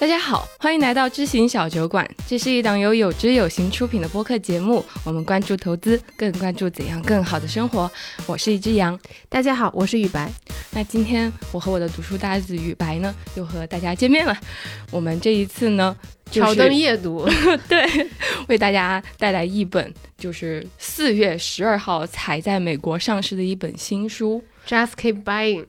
大家好，欢迎来到知行小酒馆。这是一档由有知有行出品的播客节目。我们关注投资，更关注怎样更好的生活。我是一只羊。大家好，我是雨白。那今天我和我的读书搭子雨白呢，又和大家见面了。我们这一次呢，挑灯夜读，对，为大家带来一本就是四月十二号才在美国上市的一本新书，Just Keep Buying。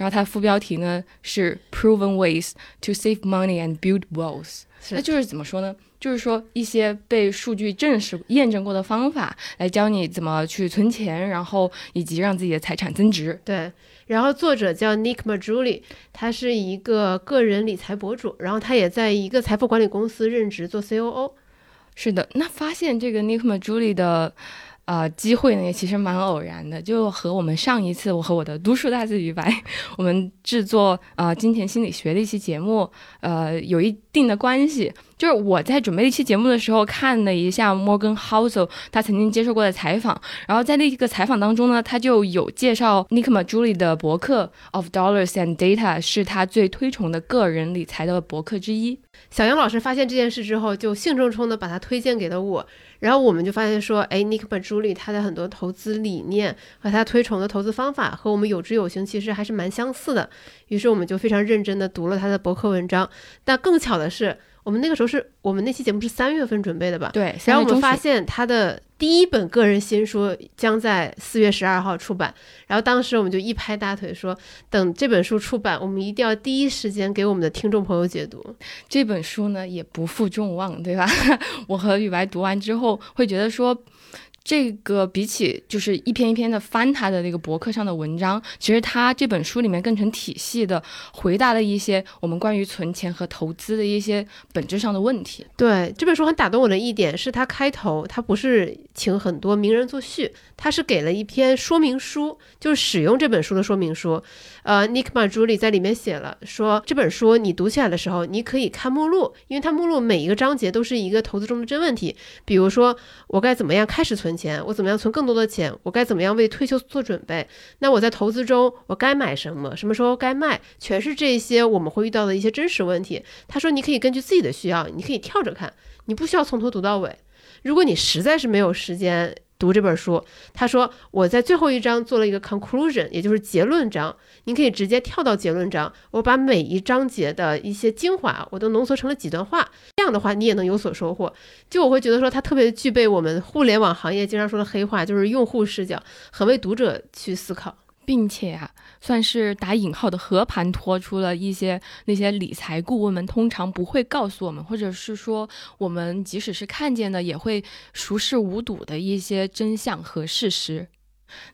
然后它副标题呢是 Proven Ways to Save Money and Build Wealth，那就是怎么说呢？就是说一些被数据证实、验证过的方法，来教你怎么去存钱，然后以及让自己的财产增值。对，然后作者叫 Nick Majuli，他是一个个人理财博主，然后他也在一个财富管理公司任职做 COO。是的，那发现这个 Nick Majuli 的。呃，机会呢也其实蛮偶然的，就和我们上一次我和我的读书大字鱼白，我们制作呃金钱心理学的一期节目，呃有一定的关系。就是我在准备一期节目的时候，看了一下 Morgan Housel 他曾经接受过的采访，然后在那个采访当中呢，他就有介绍 Nick Majuli 的博客 Of Dollars and Data 是他最推崇的个人理财的博客之一。小杨老师发现这件事之后，就兴冲冲的把他推荐给了我。然后我们就发现说，哎，Nick Majuli 他的很多投资理念和他推崇的投资方法和我们有知有行其实还是蛮相似的。于是我们就非常认真的读了他的博客文章。但更巧的是。我们那个时候是我们那期节目是三月份准备的吧？对。然后我们发现他的第一本个人新书将在四月十二号出版。然后当时我们就一拍大腿说，等这本书出版，我们一定要第一时间给我们的听众朋友解读。这本书呢也不负众望，对吧？我和雨白读完之后会觉得说。这个比起就是一篇一篇的翻他的那个博客上的文章，其实他这本书里面更成体系的回答了一些我们关于存钱和投资的一些本质上的问题。对这本书很打动我的一点是，他开头他不是请很多名人作序，他是给了一篇说明书，就是使用这本书的说明书。呃，Nick Majuli 在里面写了说，这本书你读起来的时候，你可以看目录，因为它目录每一个章节都是一个投资中的真问题，比如说我该怎么样开始存。存钱，我怎么样存更多的钱？我该怎么样为退休做准备？那我在投资中，我该买什么？什么时候该卖？全是这些我们会遇到的一些真实问题。他说，你可以根据自己的需要，你可以跳着看，你不需要从头读到尾。如果你实在是没有时间。读这本书，他说我在最后一章做了一个 conclusion，也就是结论章。您可以直接跳到结论章，我把每一章节的一些精华我都浓缩成了几段话，这样的话你也能有所收获。就我会觉得说，它特别具备我们互联网行业经常说的黑话，就是用户视角，很为读者去思考。并且啊，算是打引号的和盘托出了一些那些理财顾问们通常不会告诉我们，或者是说我们即使是看见的，也会熟视无睹的一些真相和事实。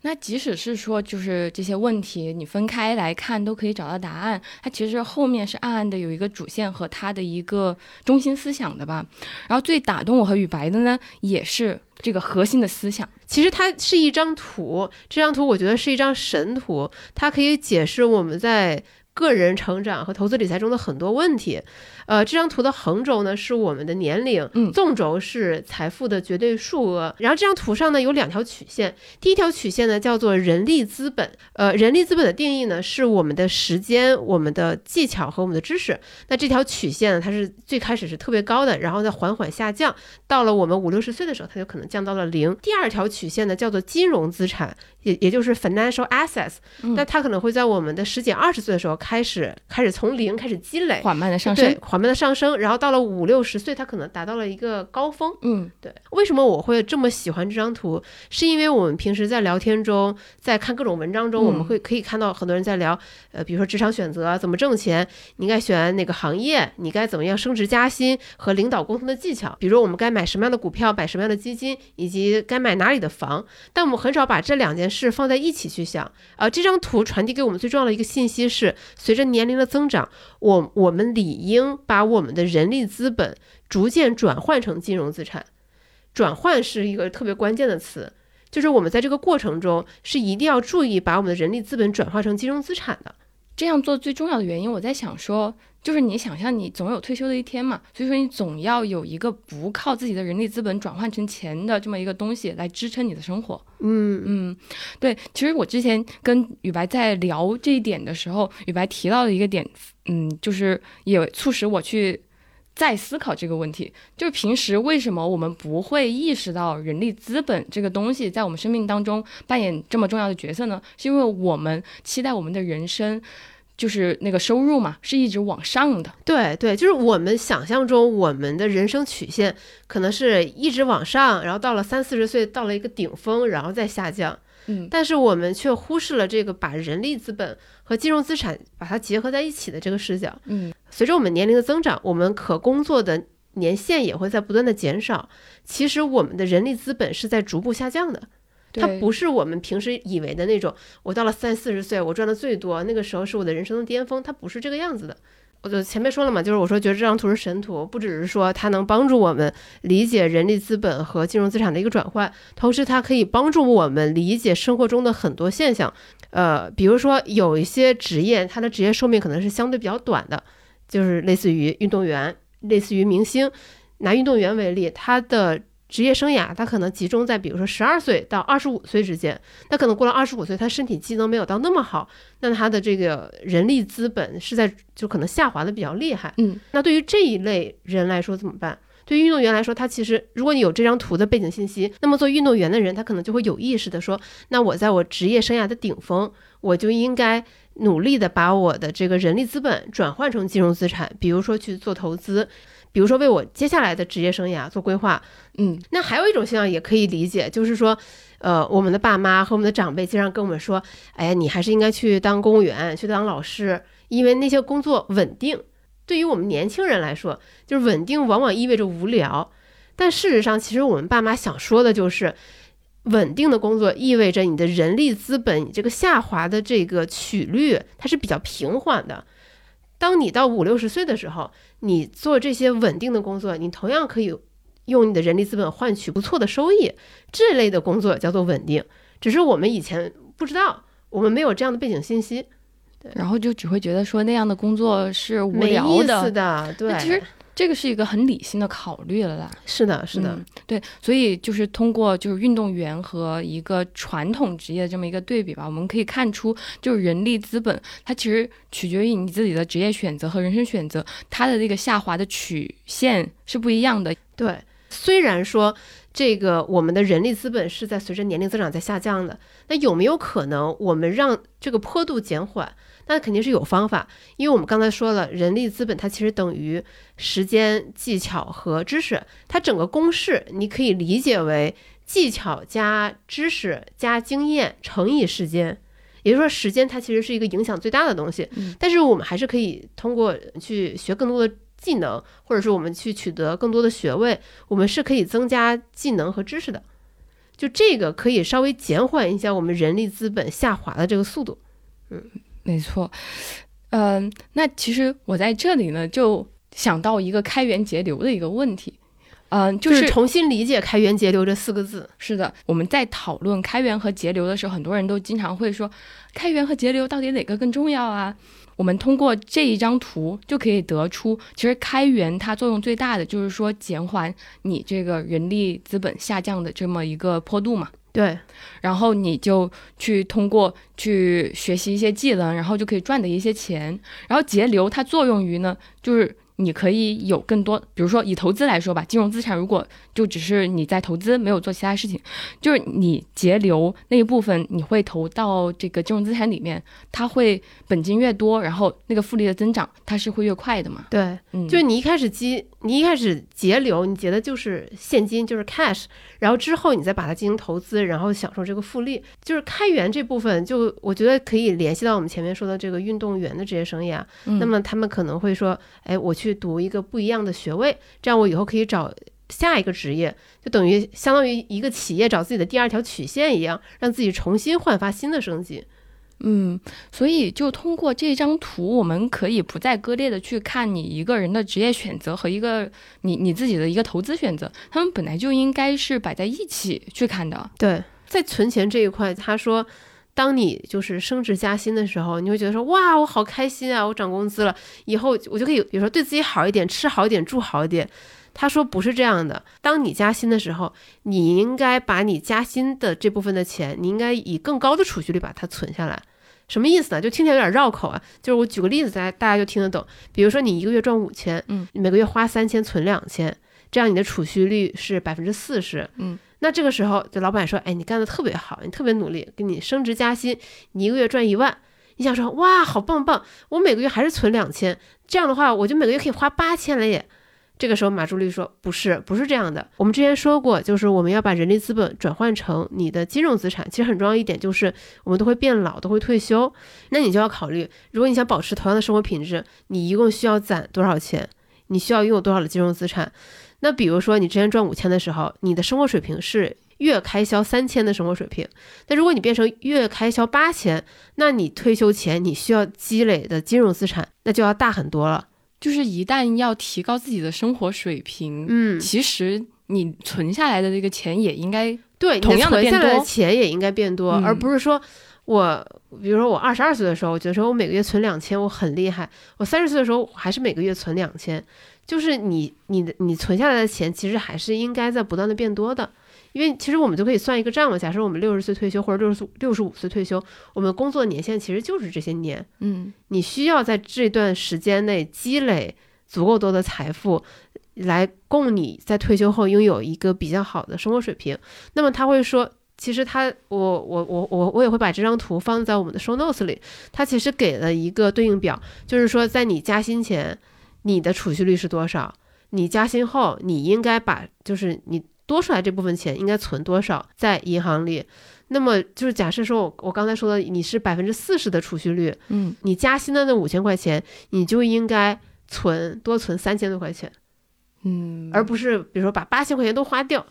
那即使是说，就是这些问题，你分开来看都可以找到答案。它其实后面是暗暗的有一个主线和它的一个中心思想的吧。然后最打动我和雨白的呢，也是这个核心的思想。其实它是一张图，这张图我觉得是一张神图，它可以解释我们在。个人成长和投资理财中的很多问题，呃，这张图的横轴呢是我们的年龄，嗯，纵轴是财富的绝对数额。然后这张图上呢有两条曲线，第一条曲线呢叫做人力资本，呃，人力资本的定义呢是我们的时间、我们的技巧和我们的知识。那这条曲线呢，它是最开始是特别高的，然后再缓缓下降，到了我们五六十岁的时候，它就可能降到了零。第二条曲线呢叫做金融资产。也也就是 financial assets，那它可能会在我们的十几二十岁的时候开始开始从零开始积累，缓慢的上升，缓慢的上升，然后到了五六十岁，它可能达到了一个高峰。嗯，对。为什么我会这么喜欢这张图？是因为我们平时在聊天中，在看各种文章中，我们会可以看到很多人在聊，呃，比如说职场选择，怎么挣钱，你应该选哪个行业，你该怎么样升职加薪和领导沟通的技巧，比如我们该买什么样的股票，买什么样的基金，以及该买哪里的房。但我们很少把这两件事。放在一起去想，呃，这张图传递给我们最重要的一个信息是，随着年龄的增长，我我们理应把我们的人力资本逐渐转换成金融资产。转换是一个特别关键的词，就是我们在这个过程中是一定要注意把我们的人力资本转化成金融资产的。这样做最重要的原因，我在想说。就是你想象你总有退休的一天嘛，所以说你总要有一个不靠自己的人力资本转换成钱的这么一个东西来支撑你的生活。嗯嗯，对，其实我之前跟雨白在聊这一点的时候，雨白提到的一个点，嗯，就是也促使我去再思考这个问题，就是平时为什么我们不会意识到人力资本这个东西在我们生命当中扮演这么重要的角色呢？是因为我们期待我们的人生。就是那个收入嘛，是一直往上的。对对，就是我们想象中我们的人生曲线可能是一直往上，然后到了三四十岁到了一个顶峰，然后再下降。嗯，但是我们却忽视了这个把人力资本和金融资产把它结合在一起的这个视角。嗯，随着我们年龄的增长，我们可工作的年限也会在不断的减少。其实我们的人力资本是在逐步下降的。它不是我们平时以为的那种，我到了三四十岁，我赚的最多，那个时候是我的人生的巅峰。它不是这个样子的。我就前面说了嘛，就是我说觉得这张图是神图，不只是说它能帮助我们理解人力资本和金融资产的一个转换，同时它可以帮助我们理解生活中的很多现象。呃，比如说有一些职业，它的职业寿命可能是相对比较短的，就是类似于运动员，类似于明星。拿运动员为例，他的。职业生涯，他可能集中在比如说十二岁到二十五岁之间，那可能过了二十五岁，他身体机能没有到那么好，那他的这个人力资本是在就可能下滑的比较厉害。嗯，那对于这一类人来说怎么办？对于运动员来说，他其实如果你有这张图的背景信息，那么做运动员的人，他可能就会有意识的说，那我在我职业生涯的顶峰，我就应该努力的把我的这个人力资本转换成金融资产，比如说去做投资。比如说为我接下来的职业生涯做规划，嗯，那还有一种现象也可以理解，就是说，呃，我们的爸妈和我们的长辈经常跟我们说，哎呀，你还是应该去当公务员，去当老师，因为那些工作稳定。对于我们年轻人来说，就是稳定往往意味着无聊，但事实上，其实我们爸妈想说的就是，稳定的工作意味着你的人力资本你这个下滑的这个曲率它是比较平缓的。当你到五六十岁的时候，你做这些稳定的工作，你同样可以用你的人力资本换取不错的收益。这类的工作叫做稳定，只是我们以前不知道，我们没有这样的背景信息，对，然后就只会觉得说那样的工作是无聊的，对，其实。这个是一个很理性的考虑了啦，是的，是的，对，所以就是通过就是运动员和一个传统职业这么一个对比吧，我们可以看出，就是人力资本它其实取决于你自己的职业选择和人生选择，它的这个下滑的曲线是不一样的。对，虽然说这个我们的人力资本是在随着年龄增长在下降的，那有没有可能我们让这个坡度减缓？那肯定是有方法，因为我们刚才说了，人力资本它其实等于时间、技巧和知识，它整个公式你可以理解为技巧加知识加经验乘以时间，也就是说，时间它其实是一个影响最大的东西。但是我们还是可以通过去学更多的技能，或者说我们去取得更多的学位，我们是可以增加技能和知识的。就这个可以稍微减缓一下我们人力资本下滑的这个速度。嗯。没错，嗯，那其实我在这里呢，就想到一个开源节流的一个问题，嗯，就是重新理解“开源节流”这四个字。是的，我们在讨论开源和节流的时候，很多人都经常会说，开源和节流到底哪个更重要啊？我们通过这一张图就可以得出，其实开源它作用最大的就是说减缓你这个人力资本下降的这么一个坡度嘛。对，然后你就去通过去学习一些技能，然后就可以赚的一些钱。然后节流它作用于呢，就是。你可以有更多，比如说以投资来说吧，金融资产如果就只是你在投资，没有做其他事情，就是你节流那一部分，你会投到这个金融资产里面，它会本金越多，然后那个复利的增长它是会越快的嘛？对，嗯，就是你一开始积，你一开始节流，你结的就是现金，就是 cash，然后之后你再把它进行投资，然后享受这个复利，就是开源这部分，就我觉得可以联系到我们前面说的这个运动员的职业生涯，那么他们可能会说，哎，我。去读一个不一样的学位，这样我以后可以找下一个职业，就等于相当于一个企业找自己的第二条曲线一样，让自己重新焕发新的生机。嗯，所以就通过这张图，我们可以不再割裂的去看你一个人的职业选择和一个你你自己的一个投资选择，他们本来就应该是摆在一起去看的。对，在存钱这一块，他说。当你就是升职加薪的时候，你会觉得说哇，我好开心啊，我涨工资了，以后我就可以，比如说对自己好一点，吃好一点，住好一点。他说不是这样的，当你加薪的时候，你应该把你加薪的这部分的钱，你应该以更高的储蓄率把它存下来。什么意思呢？就听起来有点绕口啊。就是我举个例子，大家大家就听得懂。比如说你一个月赚五千，嗯，每个月花三千，存两千，这样你的储蓄率是百分之四十，嗯。那这个时候，就老板说，哎，你干的特别好，你特别努力，给你升职加薪，你一个月赚一万。你想说，哇，好棒棒！我每个月还是存两千，这样的话，我就每个月可以花八千了耶。这个时候，马助理说，不是，不是这样的。我们之前说过，就是我们要把人力资本转换成你的金融资产。其实很重要一点就是，我们都会变老，都会退休，那你就要考虑，如果你想保持同样的生活品质，你一共需要攒多少钱？你需要拥有多少的金融资产？那比如说，你之前赚五千的时候，你的生活水平是月开销三千的生活水平。那如果你变成月开销八千，那你退休前你需要积累的金融资产那就要大很多了。就是一旦要提高自己的生活水平，嗯，其实你存下来的这个钱也应该对同样的变多，钱也应该变多，而不是说我，比如说我二十二岁的时候，我觉得说我每个月存两千，我很厉害。我三十岁的时候还是每个月存两千。就是你你的你存下来的钱，其实还是应该在不断的变多的，因为其实我们就可以算一个账嘛。假设我们六十岁退休或者六十六十五岁退休，我们工作年限其实就是这些年。嗯，你需要在这段时间内积累足够多的财富，来供你在退休后拥有一个比较好的生活水平。那么他会说，其实他我我我我我也会把这张图放在我们的 show notes 里。他其实给了一个对应表，就是说在你加薪前。你的储蓄率是多少？你加薪后，你应该把就是你多出来这部分钱应该存多少在银行里？那么就是假设说我我刚才说的你是百分之四十的储蓄率，嗯，你加薪的那五千块钱，你就应该存多存三千多块钱，嗯，而不是比如说把八千块钱都花掉。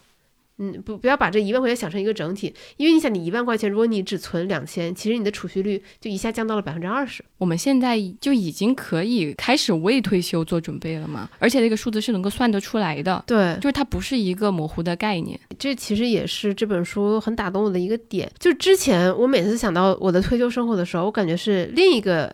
嗯，不，不要把这一万块钱想成一个整体，因为你想，你一万块钱，如果你只存两千，其实你的储蓄率就一下降到了百分之二十。我们现在就已经可以开始为退休做准备了嘛？而且这个数字是能够算得出来的，对，就是它不是一个模糊的概念。这其实也是这本书很打动我的一个点。就之前我每次想到我的退休生活的时候，我感觉是另一个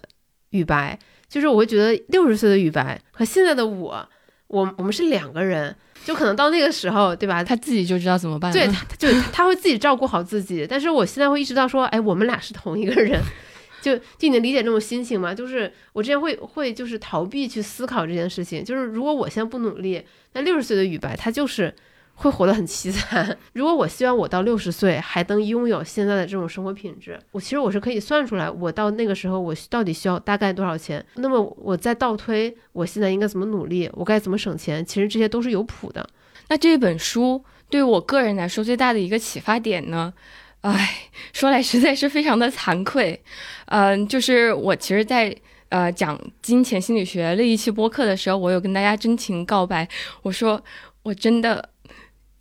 雨白，就是我会觉得六十岁的雨白和现在的我，我我们是两个人。就可能到那个时候，对吧？他自己就知道怎么办。对，他就他会自己照顾好自己。但是我现在会意识到说，哎，我们俩是同一个人，就就你能理解这种心情吗？就是我之前会会就是逃避去思考这件事情。就是如果我现在不努力，那六十岁的雨白他就是。会活得很凄惨。如果我希望我到六十岁还能拥有现在的这种生活品质，我其实我是可以算出来，我到那个时候我到底需要大概多少钱。那么我再倒推，我现在应该怎么努力，我该怎么省钱，其实这些都是有谱的。那这本书对我个人来说最大的一个启发点呢？唉，说来实在是非常的惭愧。嗯，就是我其实，在呃讲金钱心理学那一期播客的时候，我有跟大家真情告白，我说我真的。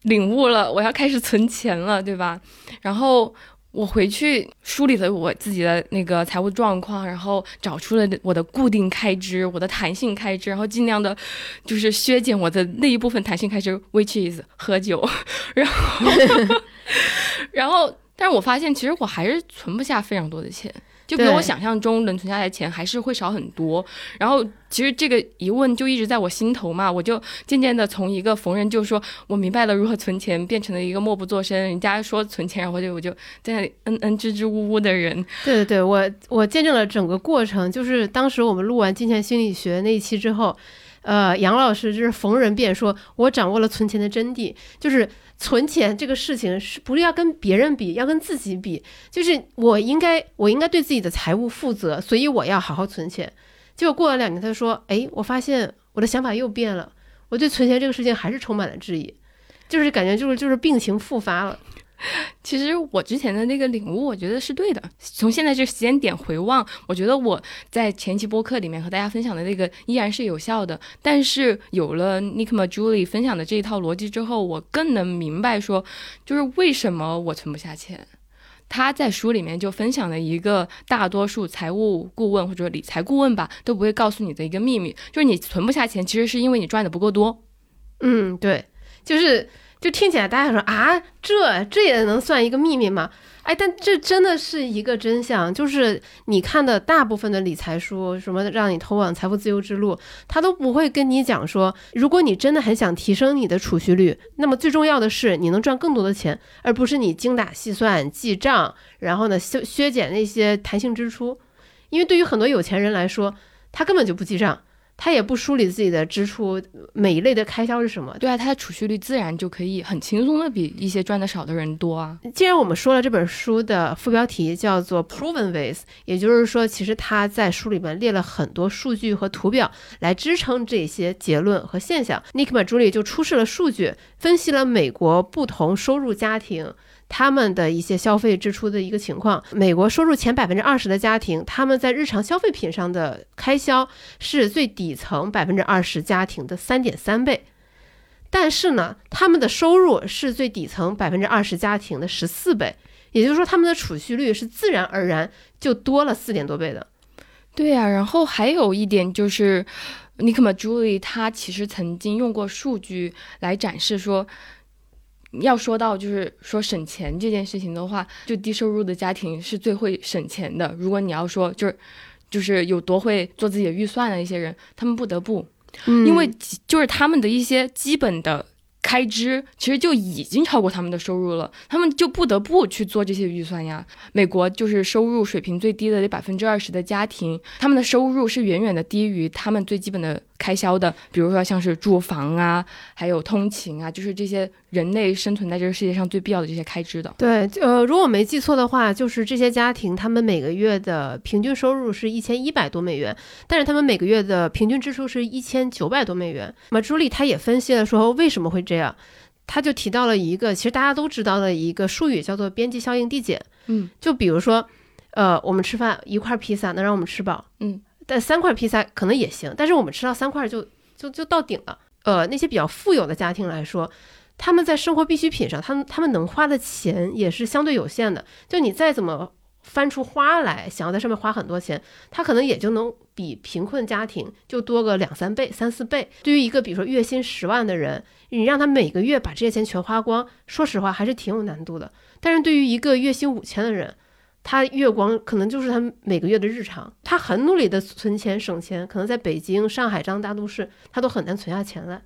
领悟了，我要开始存钱了，对吧？然后我回去梳理了我自己的那个财务状况，然后找出了我的固定开支、我的弹性开支，然后尽量的，就是削减我的那一部分弹性开支，which is 喝酒。然后，然后，但是我发现其实我还是存不下非常多的钱。就比我想象中能存下来的钱还是会少很多，然后其实这个疑问就一直在我心头嘛，我就渐渐的从一个逢人就说我明白了如何存钱，变成了一个默不作声，人家说存钱，然后就我就在那里嗯嗯支支吾吾的人。对对对，我我见证了整个过程，就是当时我们录完金钱心理学那一期之后，呃，杨老师就是逢人便说，我掌握了存钱的真谛，就是。存钱这个事情是不是要跟别人比，要跟自己比？就是我应该，我应该对自己的财务负责，所以我要好好存钱。结果过了两年，他说：“哎，我发现我的想法又变了，我对存钱这个事情还是充满了质疑，就是感觉就是就是病情复发了。” 其实我之前的那个领悟，我觉得是对的。从现在这时间点回望，我觉得我在前期播客里面和大家分享的那个依然是有效的。但是有了 Nick Ma Julie 分享的这一套逻辑之后，我更能明白说，就是为什么我存不下钱。他在书里面就分享了一个大多数财务顾问或者理财顾问吧都不会告诉你的一个秘密，就是你存不下钱，其实是因为你赚的不够多。嗯，对，就是。就听起来，大家说啊，这这也能算一个秘密吗？哎，但这真的是一个真相，就是你看的大部分的理财书，什么让你通往财富自由之路，他都不会跟你讲说，如果你真的很想提升你的储蓄率，那么最重要的是你能赚更多的钱，而不是你精打细算记账，然后呢削削减那些弹性支出，因为对于很多有钱人来说，他根本就不记账。他也不梳理自己的支出，每一类的开销是什么？对啊，他的储蓄率自然就可以很轻松的比一些赚的少的人多啊。既然我们说了这本书的副标题叫做 Proven Ways，也就是说，其实他在书里面列了很多数据和图表来支撑这些结论和现象。Nick m a j u l i 就出示了数据，分析了美国不同收入家庭。他们的一些消费支出的一个情况，美国收入前百分之二十的家庭，他们在日常消费品上的开销是最底层百分之二十家庭的三点三倍，但是呢，他们的收入是最底层百分之二十家庭的十四倍，也就是说，他们的储蓄率是自然而然就多了四点多倍的。对呀，然后还有一点就是，尼克马朱莉他其实曾经用过数据来展示说。要说到就是说省钱这件事情的话，就低收入的家庭是最会省钱的。如果你要说就是就是有多会做自己的预算的一些人，他们不得不，因为就是他们的一些基本的。开支其实就已经超过他们的收入了，他们就不得不去做这些预算呀。美国就是收入水平最低的这百分之二十的家庭，他们的收入是远远的低于他们最基本的开销的，比如说像是住房啊，还有通勤啊，就是这些人类生存在这个世界上最必要的这些开支的。对，呃，如果我没记错的话，就是这些家庭他们每个月的平均收入是一千一百多美元，但是他们每个月的平均支出是一千九百多美元。那么朱莉她也分析了说为什么会这样。他就提到了一个，其实大家都知道的一个术语，叫做边际效应递减。嗯，就比如说，呃，我们吃饭一块披萨能让我们吃饱，嗯，但三块披萨可能也行，但是我们吃到三块就就就到顶了。呃，那些比较富有的家庭来说，他们在生活必需品上，他们他们能花的钱也是相对有限的。就你再怎么。翻出花来，想要在上面花很多钱，他可能也就能比贫困家庭就多个两三倍、三四倍。对于一个比如说月薪十万的人，你让他每个月把这些钱全花光，说实话还是挺有难度的。但是对于一个月薪五千的人，他月光可能就是他每个月的日常。他很努力的存钱省钱，可能在北京、上海这样大都市，他都很难存下钱来。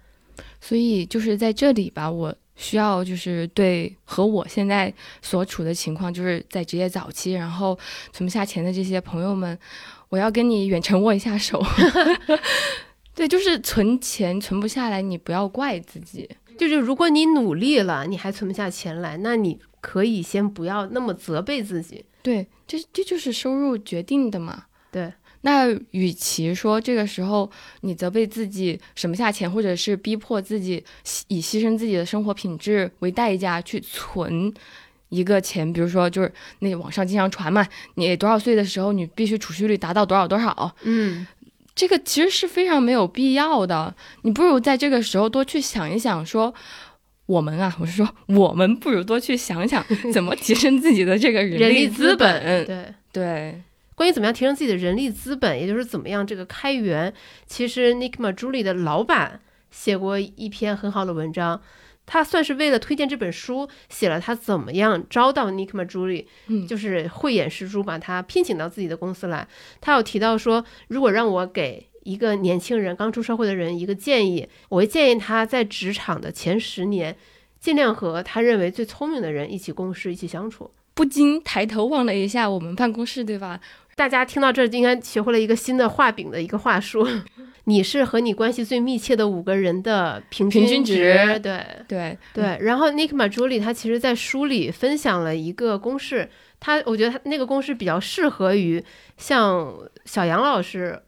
所以就是在这里吧，我。需要就是对和我现在所处的情况，就是在职业早期，然后存不下钱的这些朋友们，我要跟你远程握一下手。对，就是存钱存不下来，你不要怪自己。就是如果你努力了，你还存不下钱来，那你可以先不要那么责备自己。对，这这就是收入决定的嘛。对。那与其说这个时候你责备自己省不下钱，或者是逼迫自己以牺牲自己的生活品质为代价去存一个钱，比如说就是那网上经常传嘛，你多少岁的时候你必须储蓄率达到多少多少，嗯，这个其实是非常没有必要的。你不如在这个时候多去想一想，说我们啊，我是说我们不如多去想想 怎么提升自己的这个人力资本，对对。关于怎么样提升自己的人力资本，也就是怎么样这个开源，其实 Nick m a j u l i 的老板写过一篇很好的文章，他算是为了推荐这本书，写了他怎么样招到 Nick m a j u l i 嗯，就是慧眼识珠，把他聘请到自己的公司来。他有提到说，如果让我给一个年轻人刚出社会的人一个建议，我会建议他在职场的前十年，尽量和他认为最聪明的人一起共事，一起相处。不禁抬头望了一下我们办公室，对吧？大家听到这应该学会了一个新的画饼的一个话术。你是和你关系最密切的五个人的平均值，对对对。然后 Nick a j u l i 他其实在书里分享了一个公式，他我觉得他那个公式比较适合于像小杨老师，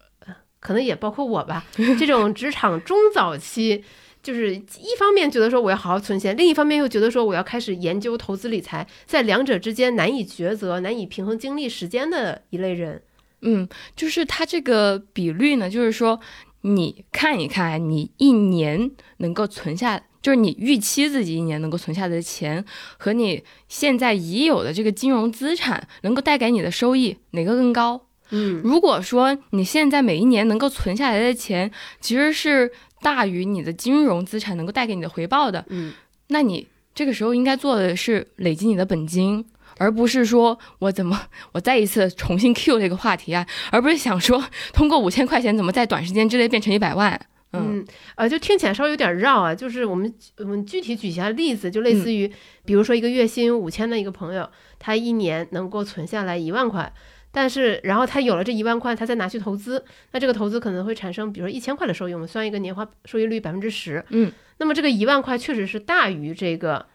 可能也包括我吧，这种职场中早期。就是一方面觉得说我要好好存钱，另一方面又觉得说我要开始研究投资理财，在两者之间难以抉择、难以平衡精力时间的一类人。嗯，就是他这个比率呢，就是说你看一看，你一年能够存下，就是你预期自己一年能够存下的钱，和你现在已有的这个金融资产能够带给你的收益，哪个更高？嗯，如果说你现在每一年能够存下来的钱，其实是。大于你的金融资产能够带给你的回报的，嗯，那你这个时候应该做的是累积你的本金，而不是说我怎么 我再一次重新 Q 这个话题啊，而不是想说通过五千块钱怎么在短时间之内变成一百万。嗯，呃，就听起来稍微有点绕啊。就是我们我们具体举一下例子，就类似于，比如说一个月薪五千的一个朋友，他一年能够存下来一万块，但是然后他有了这一万块，他再拿去投资，那这个投资可能会产生，比如说一千块的收益，我们算一个年化收益率百分之十。嗯，那么这个一万块确实是大于这个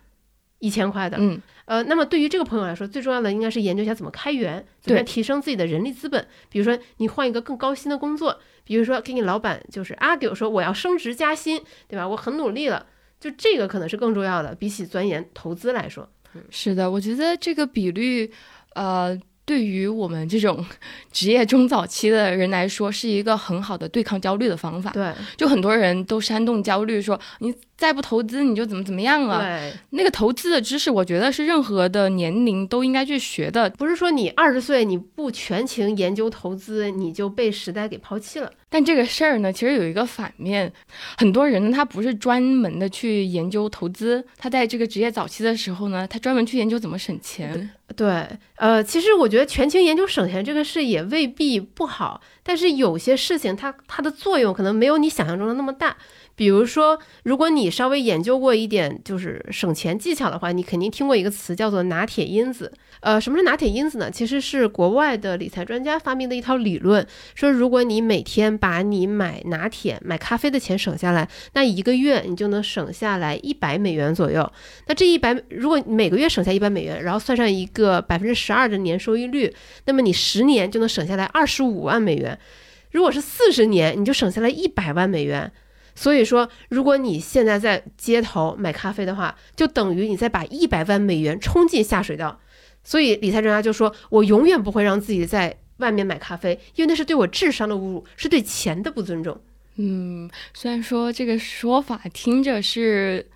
一千块的。嗯，呃，那么对于这个朋友来说，最重要的应该是研究一下怎么开源，怎么样提升自己的人力资本。比如说你换一个更高薪的工作。比如说，给你老板就是 argue 说我要升职加薪，对吧？我很努力了，就这个可能是更重要的，比起钻研投资来说。是的，我觉得这个比率，呃。对于我们这种 职业中早期的人来说，是一个很好的对抗焦虑的方法。对，就很多人都煽动焦虑，说你再不投资，你就怎么怎么样了。对，那个投资的知识，我觉得是任何的年龄都应该去学的。不是说你二十岁你不全情研究投资，你就被时代给抛弃了。但这个事儿呢，其实有一个反面，很多人呢，他不是专门的去研究投资，他在这个职业早期的时候呢，他专门去研究怎么省钱。对，呃，其实我觉得全情研究省钱这个事也未必不好，但是有些事情它它的作用可能没有你想象中的那么大。比如说，如果你稍微研究过一点就是省钱技巧的话，你肯定听过一个词叫做拿铁因子。呃，什么是拿铁因子呢？其实是国外的理财专家发明的一套理论，说如果你每天把你买拿铁、买咖啡的钱省下来，那一个月你就能省下来一百美元左右。那这一百，如果每个月省下一百美元，然后算上一个百分之十二的年收益率，那么你十年就能省下来二十五万美元。如果是四十年，你就省下来一百万美元。所以说，如果你现在在街头买咖啡的话，就等于你在把一百万美元冲进下水道。所以理财专家就说：“我永远不会让自己在外面买咖啡，因为那是对我智商的侮辱，是对钱的不尊重。”嗯，虽然说这个说法听着是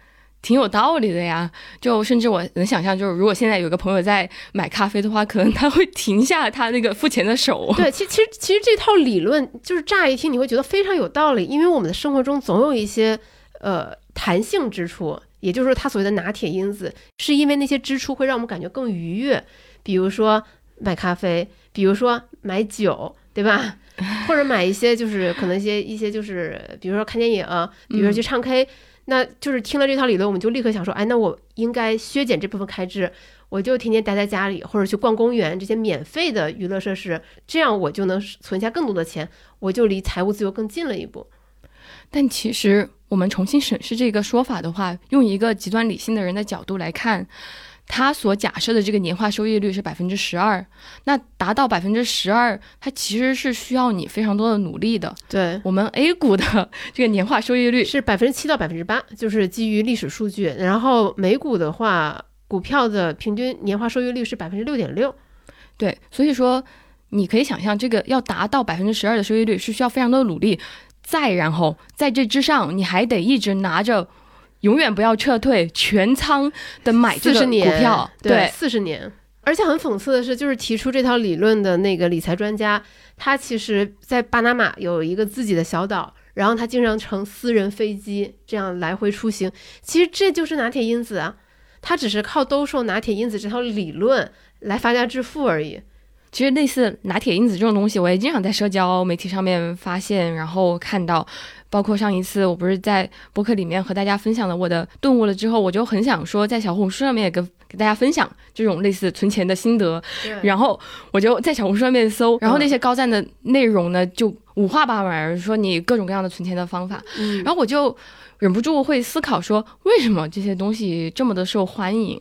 挺有道理的呀，就甚至我能想象，就是如果现在有个朋友在买咖啡的话，可能他会停下他那个付钱的手。对，其其实其实这套理论就是乍一听你会觉得非常有道理，因为我们的生活中总有一些呃弹性支出。也就是说，他所谓的拿铁因子，是因为那些支出会让我们感觉更愉悦，比如说买咖啡，比如说买酒，对吧？或者买一些就是可能一些一些就是，比如说看电影，比如说去唱 K，那就是听了这套理论，我们就立刻想说，哎，那我应该削减这部分开支，我就天天待在家里，或者去逛公园这些免费的娱乐设施，这样我就能存下更多的钱，我就离财务自由更近了一步。但其实。我们重新审视这个说法的话，用一个极端理性的人的角度来看，他所假设的这个年化收益率是百分之十二。那达到百分之十二，它其实是需要你非常多的努力的。对我们 A 股的 这个年化收益率是百分之七到百分之八，就是基于历史数据。然后美股的话，股票的平均年化收益率是百分之六点六。对，所以说你可以想象，这个要达到百分之十二的收益率，是需要非常多的努力。再然后，在这之上，你还得一直拿着，永远不要撤退，全仓的买这个股票，对，四十年。而且很讽刺的是，就是提出这套理论的那个理财专家，他其实在巴拿马有一个自己的小岛，然后他经常乘私人飞机这样来回出行。其实这就是拿铁因子啊，他只是靠兜售拿铁因子这套理论来发家致富而已。其实类似拿铁因子这种东西，我也经常在社交媒体上面发现，然后看到，包括上一次我不是在博客里面和大家分享了我的顿悟了之后，我就很想说，在小红书上面也跟给大家分享这种类似存钱的心得。然后我就在小红书上面搜，然后那些高赞的内容呢，就五花八门，说你各种各样的存钱的方法。然后我就忍不住会思考说，为什么这些东西这么的受欢迎？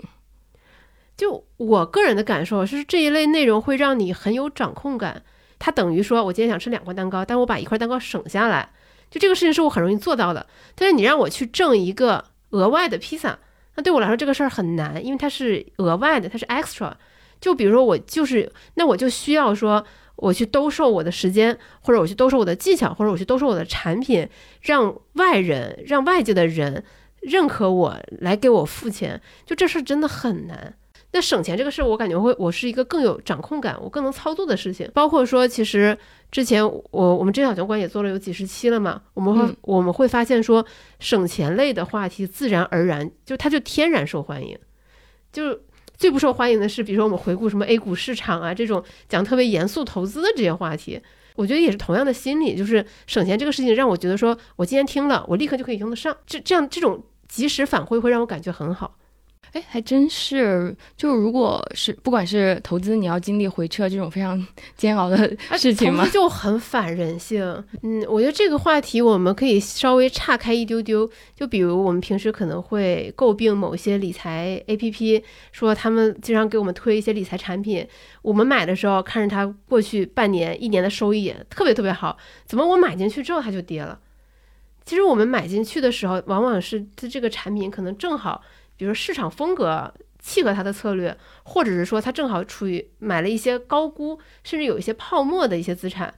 就我个人的感受是，这一类内容会让你很有掌控感。它等于说，我今天想吃两块蛋糕，但我把一块蛋糕省下来，就这个事情是我很容易做到的。但是你让我去挣一个额外的披萨，那对我来说这个事儿很难，因为它是额外的，它是 extra。就比如说我就是，那我就需要说，我去兜售我的时间，或者我去兜售我的技巧，或者我去兜售我的产品，让外人、让外界的人认可我，来给我付钱。就这事儿真的很难。那省钱这个事，我感觉会，我是一个更有掌控感，我更能操作的事情。包括说，其实之前我我们真小酒馆也做了有几十期了嘛，我们会我们会发现说，省钱类的话题自然而然就它就天然受欢迎。就最不受欢迎的是，比如说我们回顾什么 A 股市场啊这种讲特别严肃投资的这些话题，我觉得也是同样的心理，就是省钱这个事情让我觉得说，我今天听了，我立刻就可以用得上，这这样这种及时反馈会让我感觉很好。哎，还真是。就如果是不管是投资，你要经历回撤这种非常 煎熬的事情吗？就很反人性。嗯，我觉得这个话题我们可以稍微岔开一丢丢。就比如我们平时可能会诟病某些理财 APP，说他们经常给我们推一些理财产品，我们买的时候看着它过去半年、一年的收益特别特别好，怎么我买进去之后它就跌了？其实我们买进去的时候，往往是它这个产品可能正好。比如说市场风格契合他的策略，或者是说他正好处于买了一些高估，甚至有一些泡沫的一些资产，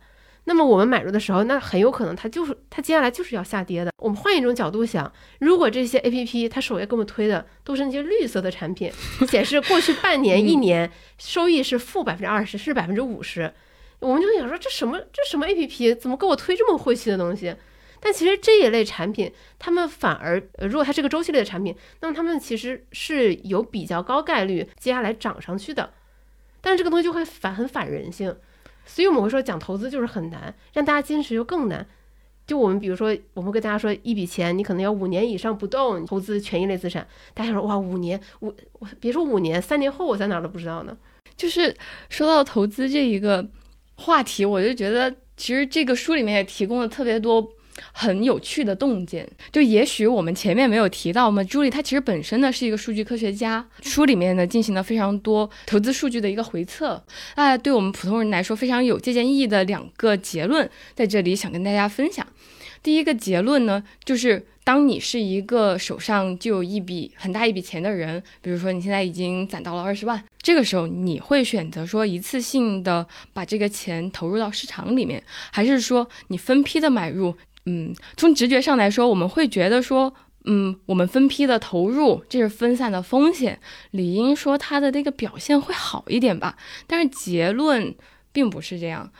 那么我们买入的时候，那很有可能它就是它接下来就是要下跌的。我们换一种角度想，如果这些 A P P 它首页给我们推的都是那些绿色的产品，显示过去半年、一年收益是负百分之二十，是百分之五十，我们就想说这什么这什么 A P P 怎么给我推这么晦气的东西？但其实这一类产品，他们反而，如果它是个周期类的产品，那么他们其实是有比较高概率接下来涨上去的。但是这个东西就会反很反人性，所以我们会说讲投资就是很难，让大家坚持就更难。就我们比如说，我们跟大家说一笔钱，你可能要五年以上不动投资权益类资产，大家说哇，五年，五我别说五年，三年后我在哪儿都不知道呢。就是说到投资这一个话题，我就觉得其实这个书里面也提供了特别多。很有趣的洞见，就也许我们前面没有提到，我们朱莉她其实本身呢是一个数据科学家，书里面呢进行了非常多投资数据的一个回测，那对我们普通人来说非常有借鉴意义的两个结论，在这里想跟大家分享。第一个结论呢，就是当你是一个手上就有一笔很大一笔钱的人，比如说你现在已经攒到了二十万，这个时候你会选择说一次性的把这个钱投入到市场里面，还是说你分批的买入？嗯，从直觉上来说，我们会觉得说，嗯，我们分批的投入，这是分散的风险，理应说它的那个表现会好一点吧。但是结论并不是这样，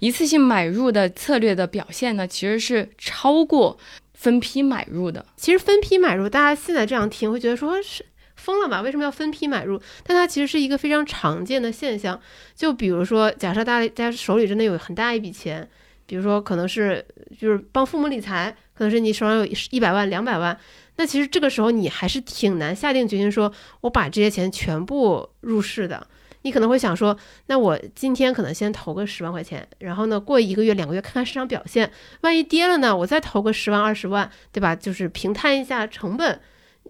一次性买入的策略的表现呢，其实是超过分批买入的。其实分批买入，大家现在这样听会觉得说是疯了吧？为什么要分批买入？但它其实是一个非常常见的现象。就比如说，假设大家大家手里真的有很大一笔钱。比如说，可能是就是帮父母理财，可能是你手上有一百万、两百万，那其实这个时候你还是挺难下定决心说，我把这些钱全部入市的。你可能会想说，那我今天可能先投个十万块钱，然后呢，过一个月、两个月看看市场表现，万一跌了呢，我再投个十万、二十万，对吧？就是平摊一下成本。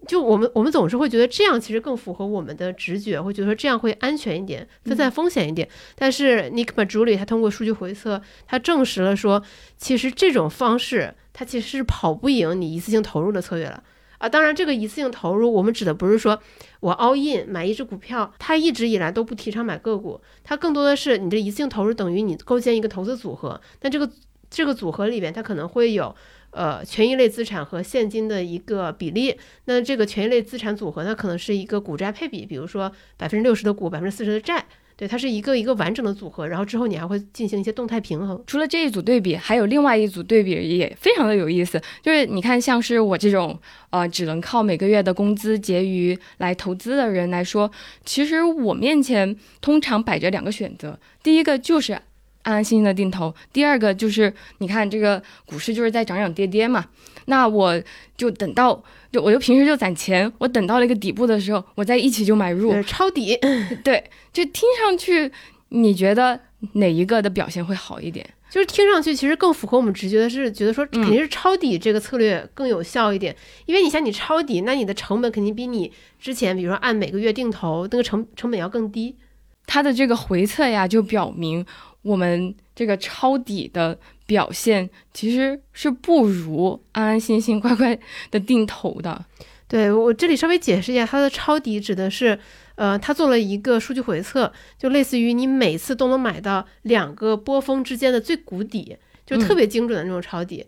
就我们，我们总是会觉得这样其实更符合我们的直觉，会觉得说这样会安全一点，分散风险一点。但是 Nick m a j u l i 他通过数据回测，他证实了说，其实这种方式它其实是跑不赢你一次性投入的策略了啊。当然，这个一次性投入，我们指的不是说我 all in 买一只股票，他一直以来都不提倡买个股，它更多的是你这一次性投入等于你构建一个投资组合，但这个这个组合里边它可能会有。呃，权益类资产和现金的一个比例，那这个权益类资产组合呢，可能是一个股债配比，比如说百分之六十的股，百分之四十的债，对，它是一个一个完整的组合。然后之后你还会进行一些动态平衡。除了这一组对比，还有另外一组对比也非常的有意思，就是你看，像是我这种呃只能靠每个月的工资结余来投资的人来说，其实我面前通常摆着两个选择，第一个就是。安安心心的定投。第二个就是，你看这个股市就是在涨涨跌跌嘛，那我就等到，就我就平时就攒钱，我等到了一个底部的时候，我再一起就买入抄底。对，就听上去，你觉得哪一个的表现会好一点？就是听上去其实更符合我们直觉的是，觉得说肯定是抄底这个策略更有效一点，因为你像你抄底，那你的成本肯定比你之前，比如说按每个月定投那个成成本要更低。它的这个回测呀，就表明。我们这个抄底的表现其实是不如安安心心乖乖的定投的。对我这里稍微解释一下，它的抄底指的是，呃，它做了一个数据回测，就类似于你每次都能买到两个波峰之间的最谷底，就特别精准的那种抄底，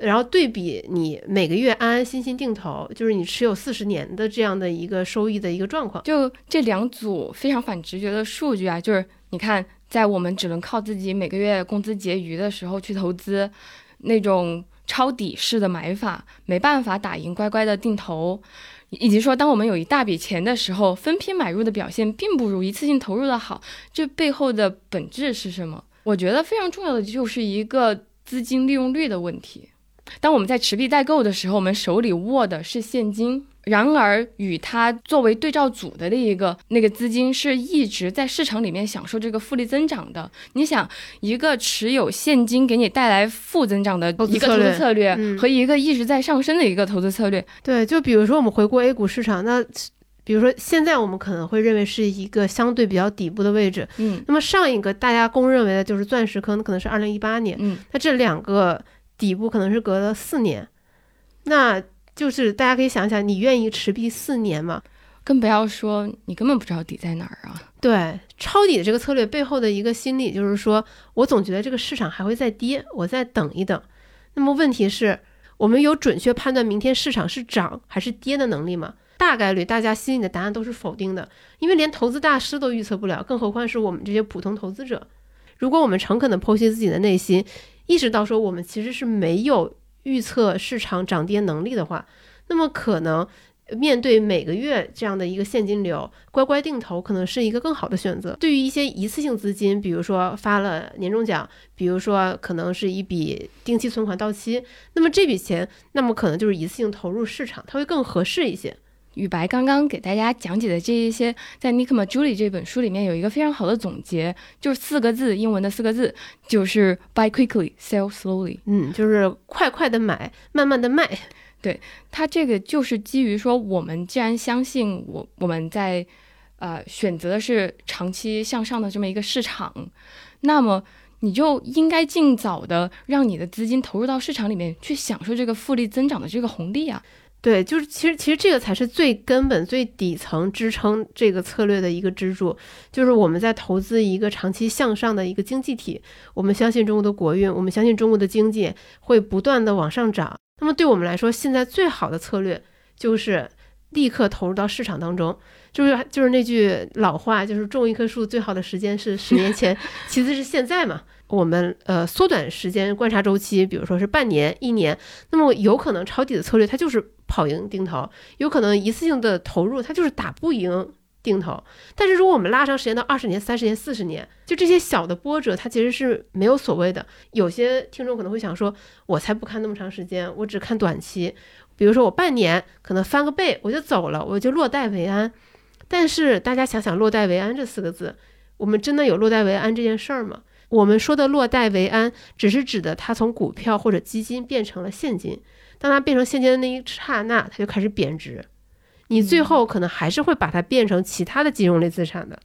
然后对比你每个月安安心心定投，就是你持有四十年的这样的一个收益的一个状况。就这两组非常反直觉的数据啊，就是你看。在我们只能靠自己每个月工资结余的时候去投资，那种抄底式的买法没办法打赢乖乖的定投。以及说当我们有一大笔钱的时候，分批买入的表现并不如一次性投入的好，这背后的本质是什么？我觉得非常重要的就是一个资金利用率的问题。当我们在持币待购的时候，我们手里握的是现金。然而，与它作为对照组的那一个那个资金是一直在市场里面享受这个复利增长的。你想，一个持有现金给你带来负增长的一个投资策略，和一个一直在上升的一个投资策略，对，就比如说我们回顾 A 股市场，那比如说现在我们可能会认为是一个相对比较底部的位置，嗯，那么上一个大家公认为的就是钻石坑，可能是二零一八年，嗯，那这两个底部可能是隔了四年，那。就是大家可以想想，你愿意持币四年吗？更不要说你根本不知道底在哪儿啊。对，抄底的这个策略背后的一个心理就是说，我总觉得这个市场还会再跌，我再等一等。那么问题是，我们有准确判断明天市场是涨还是跌的能力吗？大概率大家心里的答案都是否定的，因为连投资大师都预测不了，更何况是我们这些普通投资者。如果我们诚恳地剖析自己的内心，意识到说我们其实是没有。预测市场涨跌能力的话，那么可能面对每个月这样的一个现金流，乖乖定投可能是一个更好的选择。对于一些一次性资金，比如说发了年终奖，比如说可能是一笔定期存款到期，那么这笔钱，那么可能就是一次性投入市场，它会更合适一些。宇白刚刚给大家讲解的这一些，在 Nick Majuli 这本书里面有一个非常好的总结，就是四个字，英文的四个字，就是 Buy quickly, sell slowly。嗯，就是快快的买，慢慢的卖。对，它这个就是基于说，我们既然相信我我们在呃选择的是长期向上的这么一个市场，那么你就应该尽早的让你的资金投入到市场里面去，享受这个复利增长的这个红利啊。对，就是其实其实这个才是最根本、最底层支撑这个策略的一个支柱，就是我们在投资一个长期向上的一个经济体。我们相信中国的国运，我们相信中国的经济会不断的往上涨。那么对我们来说，现在最好的策略就是立刻投入到市场当中。就是就是那句老话，就是种一棵树最好的时间是十年前，其次是现在嘛。我们呃缩短时间观察周期，比如说是半年、一年，那么有可能抄底的策略它就是跑赢定投，有可能一次性的投入它就是打不赢定投。但是如果我们拉长时间到二十年、三十年、四十年，就这些小的波折，它其实是没有所谓的。有些听众可能会想说，我才不看那么长时间，我只看短期，比如说我半年可能翻个倍我就走了，我就落袋为安。但是大家想想“落袋为安”这四个字，我们真的有落袋为安这件事儿吗？我们说的“落袋为安”，只是指的它从股票或者基金变成了现金，当它变成现金的那一刹那，它就开始贬值，你最后可能还是会把它变成其他的金融类资产的。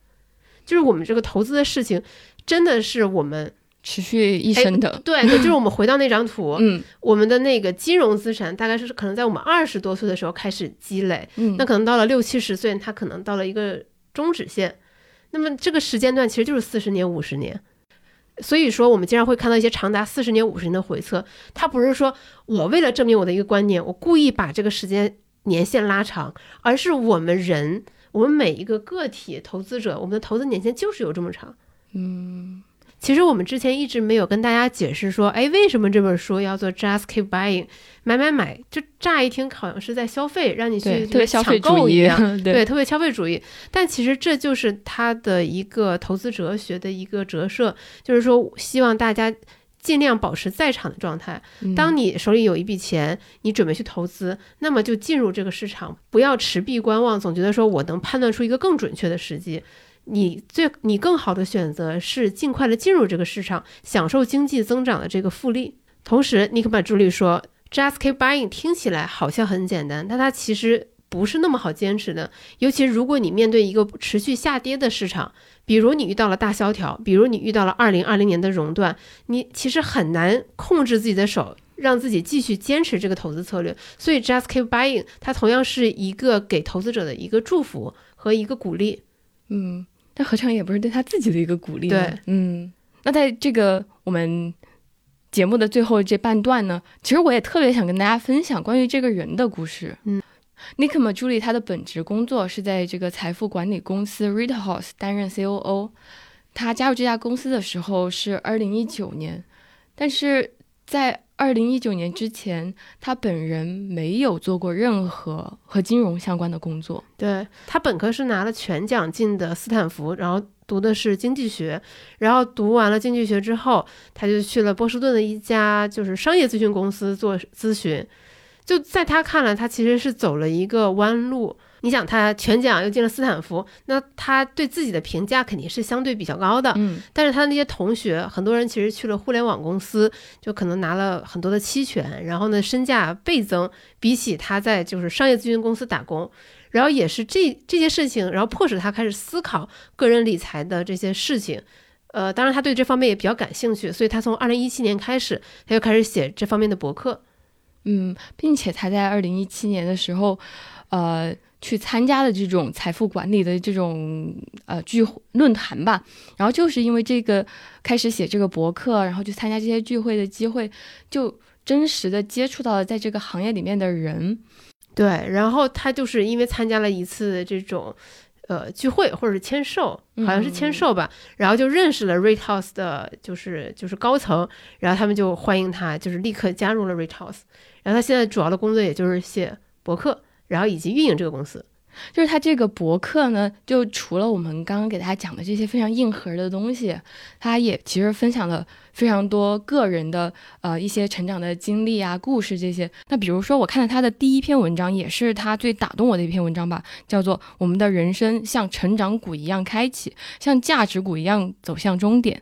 就是我们这个投资的事情，真的是我们。持续一生的，对对，就是我们回到那张图，嗯，我们的那个金融资产大概是可能在我们二十多岁的时候开始积累，嗯，那可能到了六七十岁，它可能到了一个终止线，那么这个时间段其实就是四十年、五十年，所以说我们经常会看到一些长达四十年、五十年的回测，它不是说我为了证明我的一个观念，我故意把这个时间年限拉长，而是我们人，我们每一个个体投资者，我们的投资年限就是有这么长，嗯。其实我们之前一直没有跟大家解释说，哎，为什么这本书要做 just keep buying，买买买，就乍一听好像是在消费，让你去抢购一样，对，特别消费主义。但其实这就是他的一个投资哲学的一个折射，就是说希望大家尽量保持在场的状态。当你手里有一笔钱，你准备去投资，那么就进入这个市场，不要持币观望，总觉得说我能判断出一个更准确的时机。你最你更好的选择是尽快的进入这个市场，享受经济增长的这个复利。同时，尼克曼朱莉说，just keep buying 听起来好像很简单，但它其实不是那么好坚持的。尤其如果你面对一个持续下跌的市场，比如你遇到了大萧条，比如你遇到了二零二零年的熔断，你其实很难控制自己的手，让自己继续坚持这个投资策略。所以，just keep buying 它同样是一个给投资者的一个祝福和一个鼓励。嗯。但何尝也不是对他自己的一个鼓励？对，嗯，那在这个我们节目的最后这半段呢，其实我也特别想跟大家分享关于这个人的故事。嗯，Nick m a j u l i 他的本职工作是在这个财富管理公司 Rithouse 担任 COO。他加入这家公司的时候是二零一九年，但是在二零一九年之前，他本人没有做过任何和金融相关的工作。对他本科是拿了全奖进的斯坦福，然后读的是经济学，然后读完了经济学之后，他就去了波士顿的一家就是商业咨询公司做咨询。就在他看来，他其实是走了一个弯路。你想，他全奖又进了斯坦福，那他对自己的评价肯定是相对比较高的。嗯，但是他的那些同学，很多人其实去了互联网公司，就可能拿了很多的期权，然后呢，身价倍增，比起他在就是商业咨询公司打工，然后也是这这些事情，然后迫使他开始思考个人理财的这些事情。呃，当然他对这方面也比较感兴趣，所以他从二零一七年开始，他就开始写这方面的博客。嗯，并且他在二零一七年的时候，呃。去参加的这种财富管理的这种呃聚论坛吧，然后就是因为这个开始写这个博客，然后去参加这些聚会的机会，就真实的接触到了在这个行业里面的人。对，然后他就是因为参加了一次这种呃聚会或者是签售，好像是签售吧，然后就认识了 Rate House 的，就是就是高层，然后他们就欢迎他，就是立刻加入了 Rate House，然后他现在主要的工作也就是写博客。然后以及运营这个公司，就是他这个博客呢，就除了我们刚刚给大家讲的这些非常硬核的东西，他也其实分享了非常多个人的呃一些成长的经历啊、故事这些。那比如说，我看到他的第一篇文章，也是他最打动我的一篇文章吧，叫做《我们的人生像成长股一样开启，像价值股一样走向终点》。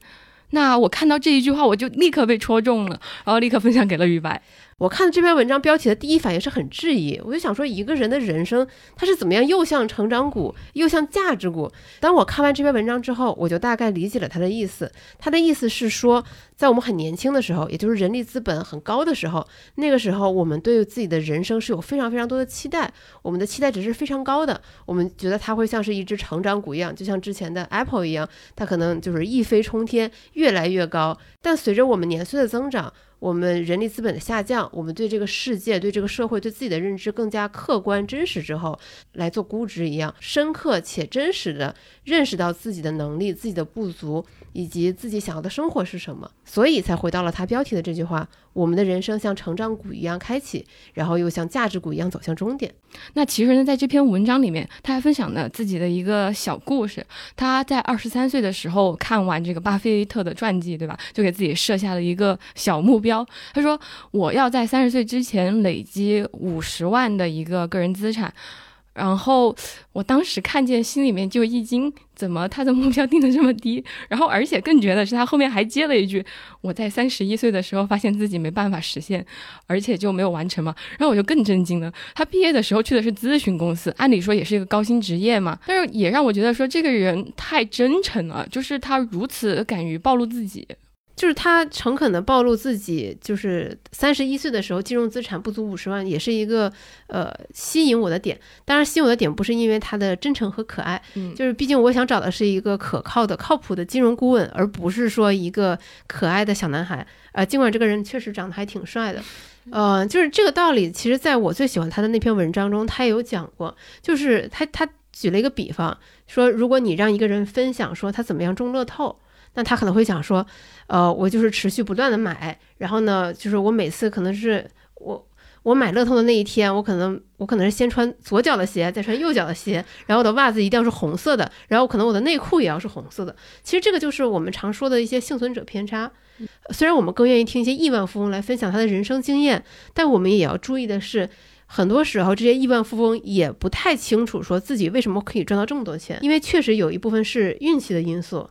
那我看到这一句话，我就立刻被戳中了，然后立刻分享给了于白。我看这篇文章标题的第一反应是很质疑，我就想说一个人的人生他是怎么样又像成长股又像价值股。当我看完这篇文章之后，我就大概理解了他的意思。他的意思是说，在我们很年轻的时候，也就是人力资本很高的时候，那个时候我们对自己的人生是有非常非常多的期待，我们的期待值是非常高的。我们觉得它会像是一只成长股一样，就像之前的 Apple 一样，它可能就是一飞冲天，越来越高。但随着我们年岁的增长，我们人力资本的下降，我们对这个世界、对这个社会、对自己的认知更加客观真实之后，来做估值一样，深刻且真实的认识到自己的能力、自己的不足，以及自己想要的生活是什么，所以才回到了他标题的这句话：我们的人生像成长股一样开启，然后又像价值股一样走向终点。那其实呢，在这篇文章里面，他还分享了自己的一个小故事。他在二十三岁的时候看完这个巴菲特的传记，对吧？就给自己设下了一个小目标。他说：“我要在三十岁之前累积五十万的一个个人资产。”然后我当时看见，心里面就一惊，怎么他的目标定的这么低？然后而且更绝的是，他后面还接了一句：“我在三十一岁的时候发现自己没办法实现，而且就没有完成嘛。”然后我就更震惊了。他毕业的时候去的是咨询公司，按理说也是一个高薪职业嘛，但是也让我觉得说这个人太真诚了，就是他如此敢于暴露自己。就是他诚恳的暴露自己，就是三十一岁的时候金融资产不足五十万，也是一个呃吸引我的点。当然，吸引我的点不是因为他的真诚和可爱，嗯，就是毕竟我想找的是一个可靠的、靠谱的金融顾问，而不是说一个可爱的小男孩。呃，尽管这个人确实长得还挺帅的，呃，就是这个道理。其实在我最喜欢他的那篇文章中，他也有讲过，就是他他举了一个比方，说如果你让一个人分享说他怎么样中乐透。那他可能会讲说，呃，我就是持续不断的买，然后呢，就是我每次可能是我我买乐透的那一天，我可能我可能是先穿左脚的鞋，再穿右脚的鞋，然后我的袜子一定要是红色的，然后可能我的内裤也要是红色的。其实这个就是我们常说的一些幸存者偏差。虽然我们更愿意听一些亿万富翁来分享他的人生经验，但我们也要注意的是，很多时候这些亿万富翁也不太清楚说自己为什么可以赚到这么多钱，因为确实有一部分是运气的因素。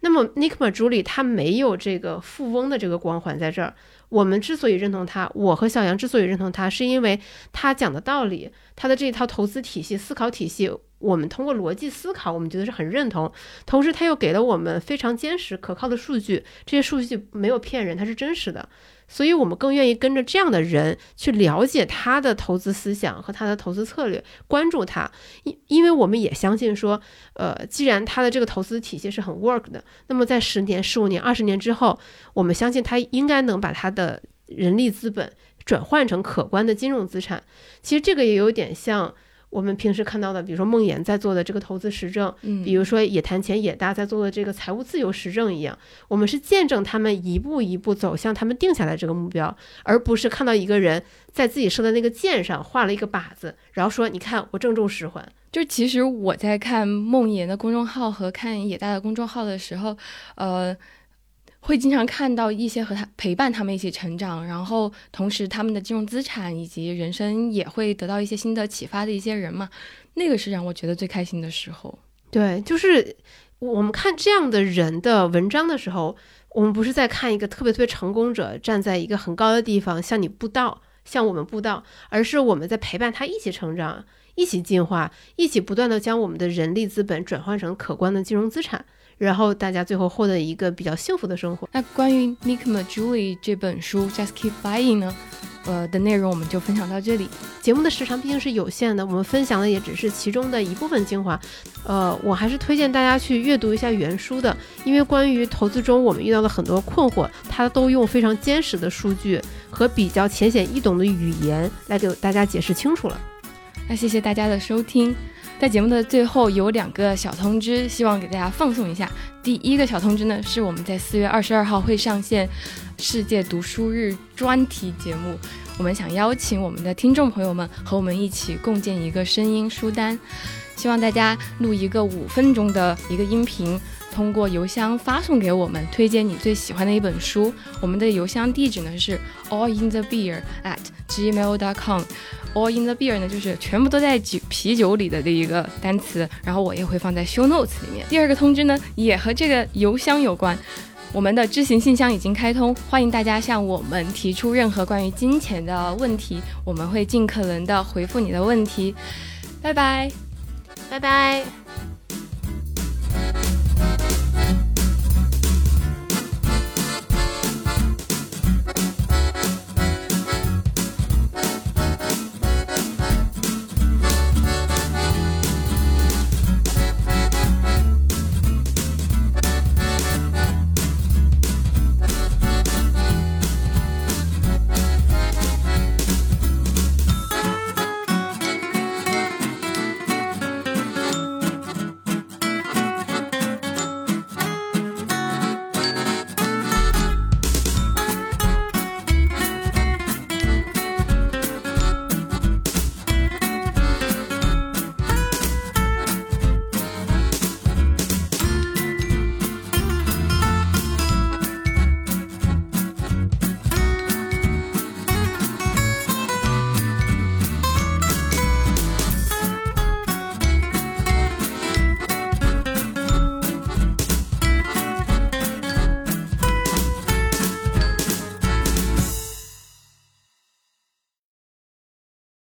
那么，Nick m a j u l i 他没有这个富翁的这个光环在这儿。我们之所以认同他，我和小杨之所以认同他，是因为他讲的道理，他的这套投资体系、思考体系，我们通过逻辑思考，我们觉得是很认同。同时，他又给了我们非常坚实可靠的数据，这些数据没有骗人，它是真实的。所以，我们更愿意跟着这样的人去了解他的投资思想和他的投资策略，关注他，因因为我们也相信说，呃，既然他的这个投资体系是很 work 的，那么在十年、十五年、二十年之后，我们相信他应该能把他的人力资本转换成可观的金融资产。其实这个也有点像我们平时看到的，比如说梦妍在做的这个投资实证，嗯，比如说野谈钱野大在做的这个财务自由实证一样，我们是见证他们一步一步走向他们定下来这个目标，而不是看到一个人在自己设的那个箭上画了一个靶子，然后说你看我正中十环。就其实我在看梦妍的公众号和看野大的公众号的时候，呃。会经常看到一些和他陪伴他们一起成长，然后同时他们的金融资产以及人生也会得到一些新的启发的一些人嘛，那个是让我觉得最开心的时候。对，就是我们看这样的人的文章的时候，我们不是在看一个特别特别成功者站在一个很高的地方向你布道，向我们布道，而是我们在陪伴他一起成长，一起进化，一起不断的将我们的人力资本转换成可观的金融资产。然后大家最后获得一个比较幸福的生活。那关于 Nick m a j u l i e 这本书 Just Keep Buying 呢？呃的内容我们就分享到这里。节目的时长毕竟是有限的，我们分享的也只是其中的一部分精华。呃，我还是推荐大家去阅读一下原书的，因为关于投资中我们遇到的很多困惑，它都用非常坚实的数据和比较浅显易懂的语言来给大家解释清楚了。那谢谢大家的收听。在节目的最后有两个小通知，希望给大家放送一下。第一个小通知呢，是我们在四月二十二号会上线世界读书日专题节目，我们想邀请我们的听众朋友们和我们一起共建一个声音书单，希望大家录一个五分钟的一个音频，通过邮箱发送给我们，推荐你最喜欢的一本书。我们的邮箱地址呢是 all in the beer at gmail.com in the beer at gmail.com。All in the beer 呢，就是全部都在酒啤酒里的这一个单词，然后我也会放在 show notes 里面。第二个通知呢，也和这个邮箱有关，我们的知行信箱已经开通，欢迎大家向我们提出任何关于金钱的问题，我们会尽可能的回复你的问题。拜拜，拜拜。